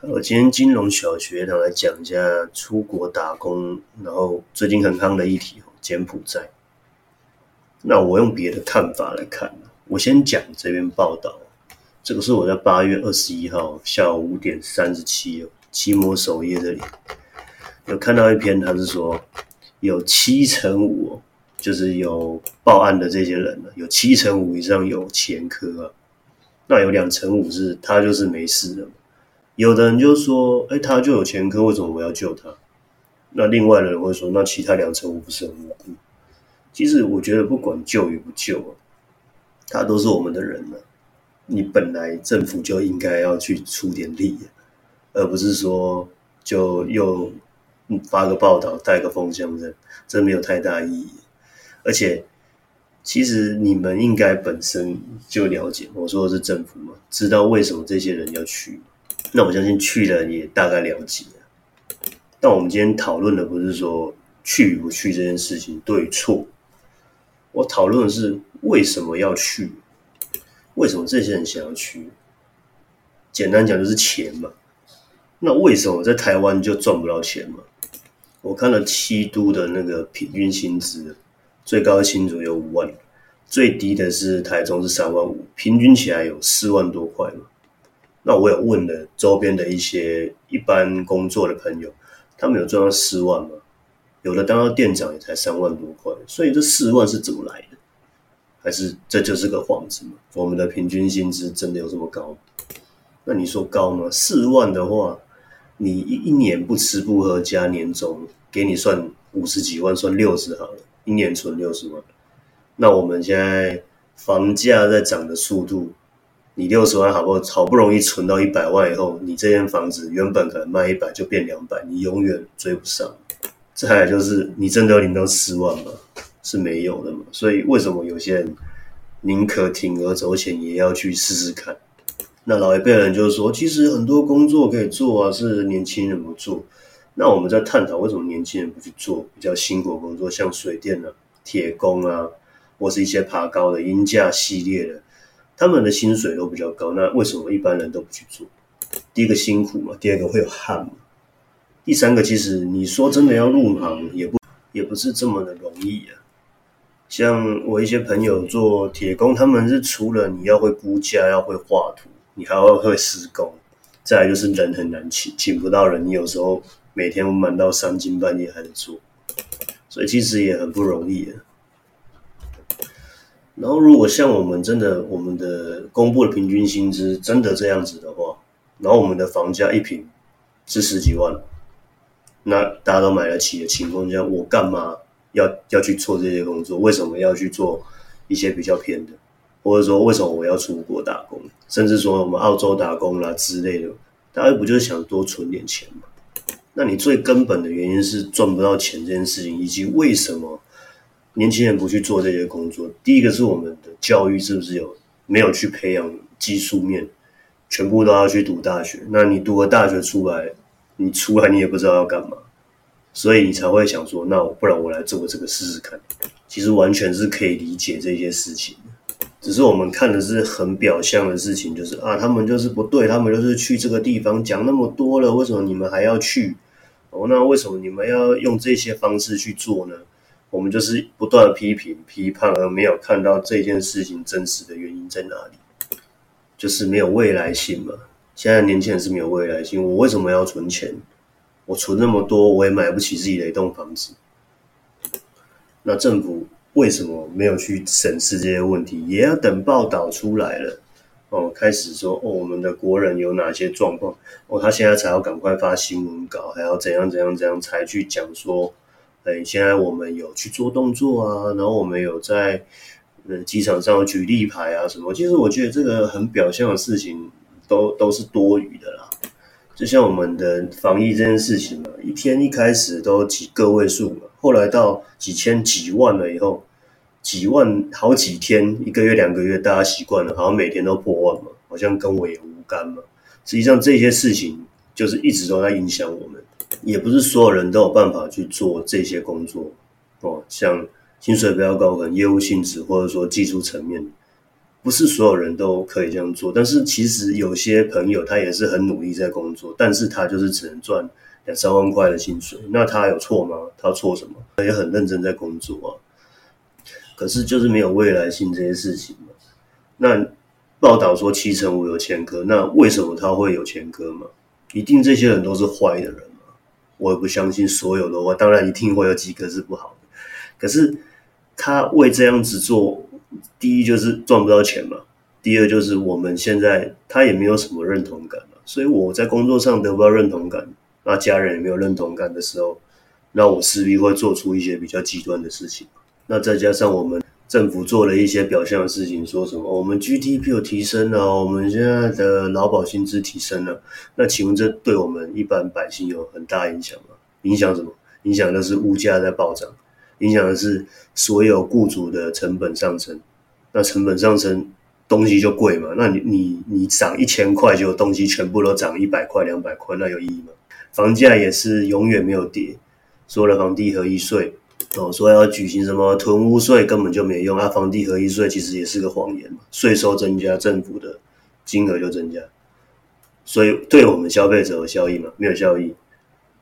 我今天金融小学堂来讲一下出国打工，然后最近很夯的议题柬埔寨。那我用别的看法来看，我先讲这篇报道。这个是我在八月二十一号下午五点三十七期末首页这里有看到一篇，他是说有七成五，就是有报案的这些人呢，有七成五以上有前科啊。那有两成五是他就是没事的。有的人就说：“哎，他就有前科，为什么我要救他？”那另外的人会说：“那其他两成我不是很无辜？”其实我觉得不管救与不救啊，他都是我们的人了。你本来政府就应该要去出点力，而不是说就又发个报道、带个风向这这没有太大意义。而且，其实你们应该本身就了解，我说的是政府嘛，知道为什么这些人要去。那我相信去的人也大概了解。但我们今天讨论的不是说去不去这件事情对错，我讨论的是为什么要去，为什么这些人想要去？简单讲就是钱嘛。那为什么在台湾就赚不到钱嘛？我看了七都的那个平均薪资，最高的薪资有五万，最低的是台中是三万五，平均起来有四万多块嘛。那我有问了周边的一些一般工作的朋友，他们有赚到四万吗？有的当到店长也才三万多块，所以这四万是怎么来的？还是这就是个幌子吗？我们的平均薪资真的有这么高？那你说高吗？四万的话，你一一年不吃不喝加年终，给你算五十几万，算六十好了，一年存六十万。那我们现在房价在涨的速度。你六十万好不好不容易存到一百万以后，你这间房子原本可能卖一百就变两百，你永远追不上。再来就是你真的要领到十万吗？是没有的嘛。所以为什么有些人宁可铤而走险也要去试试看？那老一辈人就是说，其实很多工作可以做啊，是年轻人不做。那我们在探讨为什么年轻人不去做比较辛苦的工作，像水电啊、铁工啊，或是一些爬高的鹰架系列的。他们的薪水都比较高，那为什么一般人都不去做？第一个辛苦嘛，第二个会有汗嘛，第三个其实你说真的要入行，也不也不是这么的容易啊。像我一些朋友做铁工，他们是除了你要会估价，要会画图，你还要会施工，再来就是人很难请，请不到人，你有时候每天忙到三更半夜还得做，所以其实也很不容易啊。然后，如果像我们真的，我们的公布的平均薪资真的这样子的话，然后我们的房价一平是十几万，那大家都买得起的情况下，我干嘛要要去做这些工作？为什么要去做一些比较偏的？或者说，为什么我要出国打工？甚至说我们澳洲打工啦之类的，大家不就是想多存点钱吗？那你最根本的原因是赚不到钱这件事情，以及为什么？年轻人不去做这些工作，第一个是我们的教育是不是有没有去培养技术面，全部都要去读大学。那你读了大学出来，你出来你也不知道要干嘛，所以你才会想说，那我不然我来做这个试试看。其实完全是可以理解这些事情只是我们看的是很表象的事情，就是啊，他们就是不对，他们就是去这个地方讲那么多了，为什么你们还要去？哦，那为什么你们要用这些方式去做呢？我们就是不断的批评、批判，而没有看到这件事情真实的原因在哪里，就是没有未来性嘛。现在年轻人是没有未来性，我为什么要存钱？我存那么多，我也买不起自己的一栋房子。那政府为什么没有去审视这些问题？也要等报道出来了哦，开始说哦，我们的国人有哪些状况？哦，他现在才要赶快发新闻稿，还要怎样怎样怎样才去讲说。哎，现在我们有去做动作啊，然后我们有在呃机场上举例牌啊什么。其实我觉得这个很表象的事情，都都是多余的啦。就像我们的防疫这件事情嘛，一天一开始都几个位数嘛，后来到几千几万了以后，几万好几天，一个月两个月，大家习惯了，好像每天都破万嘛，好像跟我也无干嘛。实际上这些事情就是一直都在影响我们。也不是所有人都有办法去做这些工作哦，像薪水比较高，可能业务性质或者说技术层面，不是所有人都可以这样做，但是其实有些朋友他也是很努力在工作，但是他就是只能赚两三万块的薪水，那他有错吗？他错什么？他也很认真在工作啊，可是就是没有未来性这些事情嘛。那报道说七成五有前科，那为什么他会有前科嘛？一定这些人都是坏的人？我也不相信所有的话，当然一定会有几个是不好的，可是他为这样子做。第一就是赚不到钱嘛，第二就是我们现在他也没有什么认同感嘛，所以我在工作上得不到认同感，那家人也没有认同感的时候，那我势必会做出一些比较极端的事情。那再加上我们政府做了一些表象的事情，说什么我们 GDP 有提升了，我们现在的劳保薪资提升了，那请问这对我们一般百姓有很大影响吗？影响什么？影响的是物价在暴涨。影响的是所有雇主的成本上升，那成本上升，东西就贵嘛？那你你你涨一千块，就东西全部都涨一百块、两百块，那有意义吗？房价也是永远没有跌，说了房地合一税哦，说要举行什么囤屋税，根本就没用啊！房地合一税其实也是个谎言嘛，税收增加，政府的金额就增加，所以对我们消费者有效益吗？没有效益。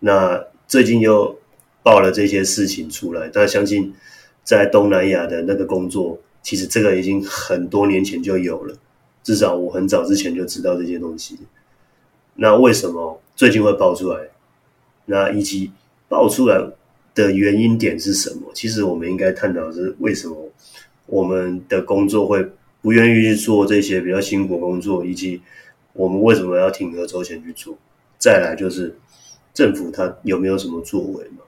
那最近又。爆了这些事情出来，但相信在东南亚的那个工作，其实这个已经很多年前就有了，至少我很早之前就知道这些东西。那为什么最近会爆出来？那以及爆出来的原因点是什么？其实我们应该探讨是为什么我们的工作会不愿意去做这些比较辛苦工作，以及我们为什么要铤而走险去做？再来就是政府它有没有什么作为嘛？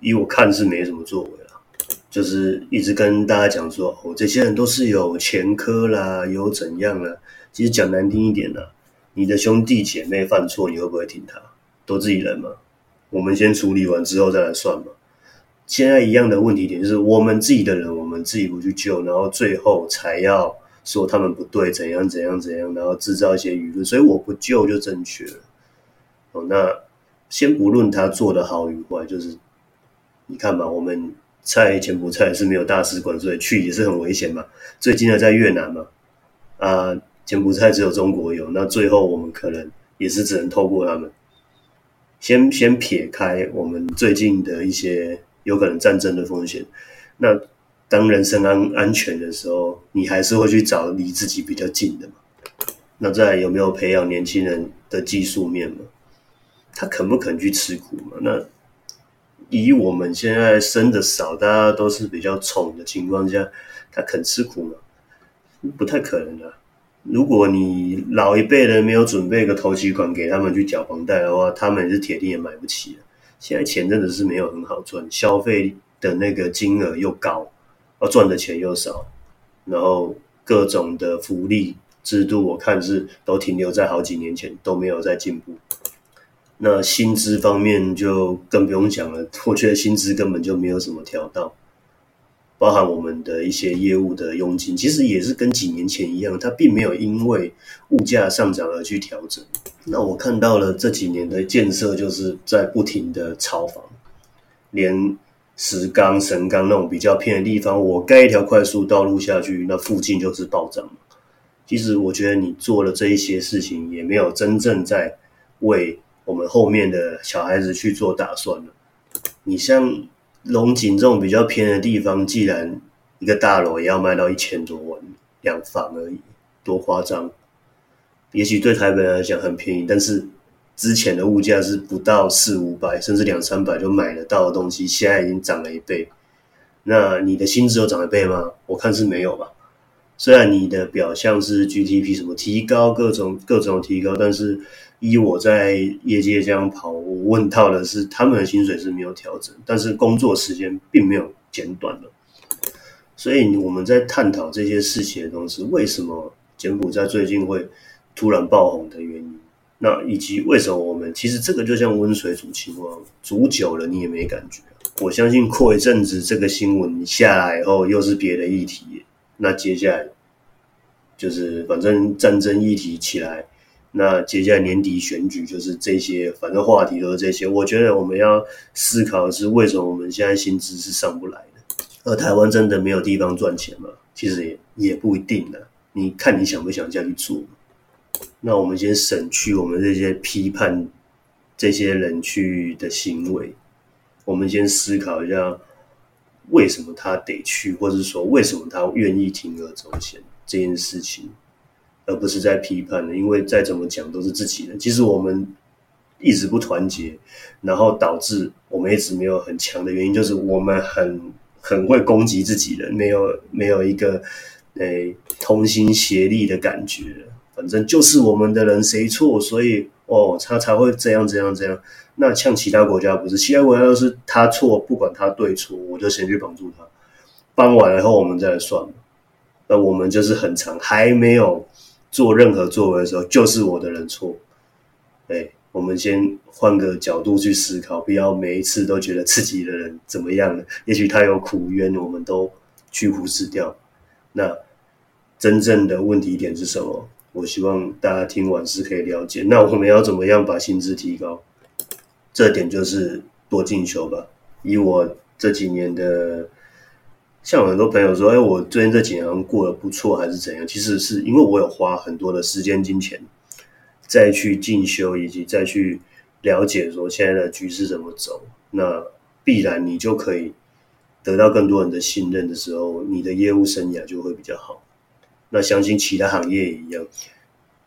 以我看是没什么作为了，就是一直跟大家讲说，哦，这些人都是有前科啦，有怎样啦。其实讲难听一点呢，你的兄弟姐妹犯错，你会不会听他？都自己人嘛，我们先处理完之后再来算嘛。现在一样的问题点就是，我们自己的人，我们自己不去救，然后最后才要说他们不对，怎样怎样怎样，然后制造一些舆论，所以我不救就正确了。哦，那先不论他做的好与坏，就是。你看嘛，我们在柬埔寨是没有大使馆，所以去也是很危险嘛。最近的在越南嘛，啊，柬埔寨只有中国有，那最后我们可能也是只能透过他们。先先撇开我们最近的一些有可能战争的风险，那当人身安安全的时候，你还是会去找离自己比较近的嘛。那再有没有培养年轻人的技术面嘛？他肯不肯去吃苦嘛？那？以我们现在生的少，大家都是比较宠的情况下，他肯吃苦吗？不太可能的。如果你老一辈人没有准备个投期款给他们去缴房贷的话，他们是铁定也买不起的。现在钱真的是没有很好赚，消费的那个金额又高，而赚的钱又少，然后各种的福利制度，我看是都停留在好几年前，都没有在进步。那薪资方面就更不用讲了，我觉得薪资根本就没有什么调到，包含我们的一些业务的佣金，其实也是跟几年前一样，它并没有因为物价上涨而去调整。那我看到了这几年的建设，就是在不停的炒房，连石冈、神冈那种比较偏的地方，我盖一条快速道路下去，那附近就是暴涨。其实我觉得你做了这一些事情，也没有真正在为。我们后面的小孩子去做打算了。你像龙井这种比较偏的地方，既然一个大楼也要卖到一千多万两房而已，多夸张！也许对台北来讲很便宜，但是之前的物价是不到四五百，甚至两三百就买得到的东西，现在已经涨了一倍。那你的薪资有涨一倍吗？我看是没有吧。虽然你的表象是 GDP 什么提高，各种各种提高，但是。依我在业界这样跑，我问到的是他们的薪水是没有调整，但是工作时间并没有减短了。所以我们在探讨这些事情的同时，为什么柬埔寨最近会突然爆红的原因，那以及为什么我们其实这个就像温水煮青蛙，煮久了你也没感觉。我相信过一阵子这个新闻下来以后，又是别的议题，那接下来就是反正战争议题起来。那接下来年底选举就是这些，反正话题都是这些。我觉得我们要思考的是，为什么我们现在薪资是上不来的？而台湾真的没有地方赚钱吗？其实也也不一定的。你看你想不想这样去做？那我们先省去我们这些批判这些人去的行为，我们先思考一下，为什么他得去，或者说为什么他愿意铤而走险这件事情，而不是在批判的，因为再怎么讲都是自己人。其实我们一直不团结，然后导致我们一直没有很强的原因，就是我们很很会攻击自己人，没有没有一个诶同心协力的感觉。反正就是我们的人谁错，所以哦，他才会这样这样这样。那像其他国家不是，其他国家都是他错，不管他对错，我就先去帮助他，帮完了以后我们再来算嘛。那我们就是很长，还没有做任何作为的时候，就是我的人错。哎，我们先换个角度去思考，不要每一次都觉得自己的人怎么样了。也许他有苦冤，我们都去忽视掉。那真正的问题点是什么？我希望大家听完是可以了解。那我们要怎么样把薪资提高？这点就是多进修吧。以我这几年的，像很多朋友说：“哎，我最近这几年过得不错，还是怎样？”其实是因为我有花很多的时间、金钱，再去进修，以及再去了解说现在的局势怎么走。那必然你就可以得到更多人的信任的时候，你的业务生涯就会比较好。那相信其他行业也一样，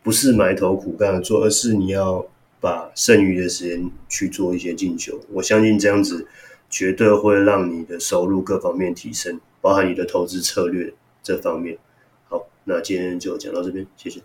不是埋头苦干的做，而是你要把剩余的时间去做一些进修。我相信这样子绝对会让你的收入各方面提升，包含你的投资策略这方面。好，那今天就讲到这边，谢谢。